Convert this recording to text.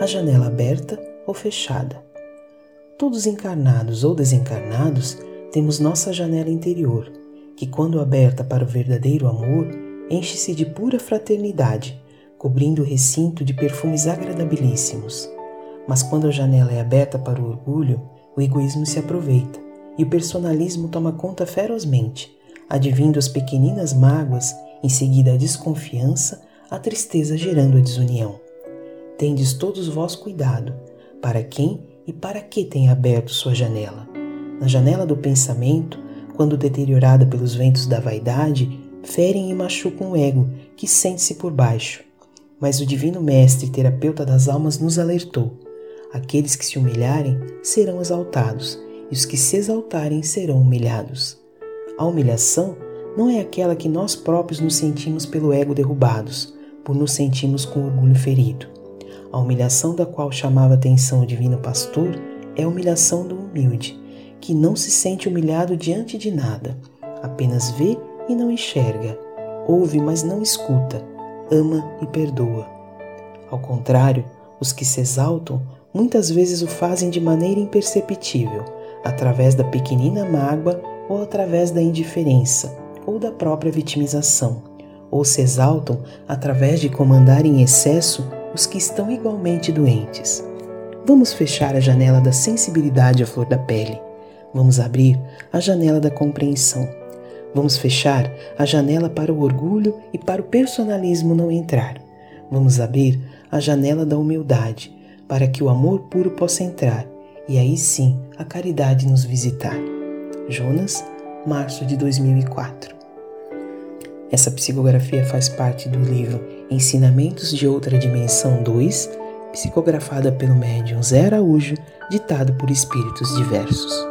A janela aberta ou fechada. Todos encarnados ou desencarnados temos nossa janela interior, que, quando aberta para o verdadeiro amor, enche-se de pura fraternidade, cobrindo o recinto de perfumes agradabilíssimos. Mas quando a janela é aberta para o orgulho, o egoísmo se aproveita e o personalismo toma conta ferozmente, advindo as pequeninas mágoas, em seguida a desconfiança, a tristeza gerando a desunião. Tendes todos vós cuidado, para quem e para que tem aberto sua janela. Na janela do pensamento, quando deteriorada pelos ventos da vaidade, ferem e machucam o ego, que sente-se por baixo. Mas o Divino Mestre terapeuta das almas nos alertou: aqueles que se humilharem serão exaltados, e os que se exaltarem serão humilhados. A humilhação não é aquela que nós próprios nos sentimos pelo ego derrubados, por nos sentirmos com orgulho ferido. A humilhação da qual chamava atenção o divino pastor é a humilhação do humilde, que não se sente humilhado diante de nada, apenas vê e não enxerga, ouve, mas não escuta, ama e perdoa. Ao contrário, os que se exaltam muitas vezes o fazem de maneira imperceptível, através da pequenina mágoa ou através da indiferença ou da própria vitimização, ou se exaltam através de comandar em excesso os que estão igualmente doentes. Vamos fechar a janela da sensibilidade à flor da pele. Vamos abrir a janela da compreensão. Vamos fechar a janela para o orgulho e para o personalismo não entrar. Vamos abrir a janela da humildade para que o amor puro possa entrar e aí sim a caridade nos visitar. Jonas, março de 2004. Essa psicografia faz parte do livro Ensinamentos de Outra Dimensão 2, psicografada pelo médium Zé Araújo, ditado por espíritos diversos.